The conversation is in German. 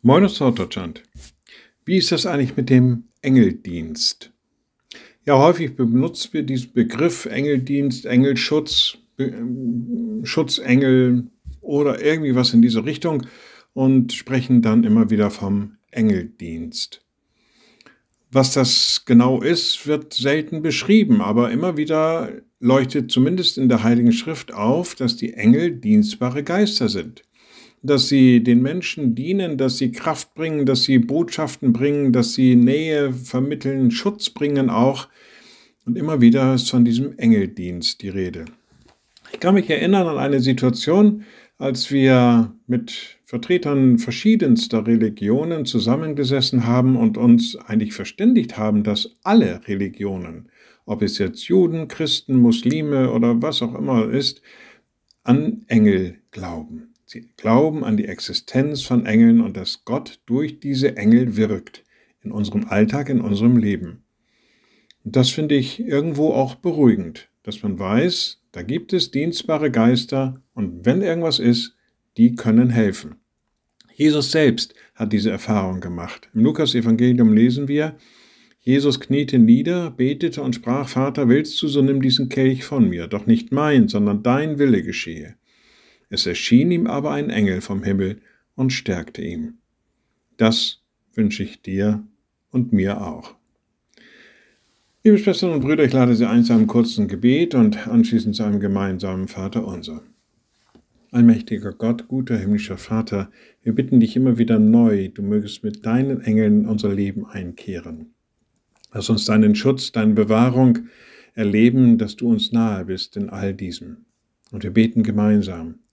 Moin aus Norddeutschland. Wie ist das eigentlich mit dem Engeldienst? Ja, häufig benutzen wir diesen Begriff Engeldienst, Engelschutz, Schutzengel oder irgendwie was in diese Richtung und sprechen dann immer wieder vom Engeldienst. Was das genau ist, wird selten beschrieben, aber immer wieder leuchtet zumindest in der Heiligen Schrift auf, dass die Engel dienstbare Geister sind dass sie den Menschen dienen, dass sie Kraft bringen, dass sie Botschaften bringen, dass sie Nähe vermitteln, Schutz bringen auch. Und immer wieder ist von diesem Engeldienst die Rede. Ich kann mich erinnern an eine Situation, als wir mit Vertretern verschiedenster Religionen zusammengesessen haben und uns eigentlich verständigt haben, dass alle Religionen, ob es jetzt Juden, Christen, Muslime oder was auch immer ist, an Engel glauben. Sie glauben an die Existenz von Engeln und dass Gott durch diese Engel wirkt in unserem Alltag, in unserem Leben. Und das finde ich irgendwo auch beruhigend, dass man weiß, da gibt es dienstbare Geister und wenn irgendwas ist, die können helfen. Jesus selbst hat diese Erfahrung gemacht. Im Lukas-Evangelium lesen wir, Jesus kniete nieder, betete und sprach, Vater, willst du, so nimm diesen Kelch von mir, doch nicht mein, sondern dein Wille geschehe. Es erschien ihm aber ein Engel vom Himmel und stärkte ihn. Das wünsche ich dir und mir auch. Liebe Schwestern und Brüder, ich lade Sie ein zu einem kurzen Gebet und anschließend zu einem gemeinsamen Vater unser. Allmächtiger Gott, guter himmlischer Vater, wir bitten dich immer wieder neu, du mögest mit deinen Engeln unser Leben einkehren. Lass uns deinen Schutz, deine Bewahrung erleben, dass du uns nahe bist in all diesem. Und wir beten gemeinsam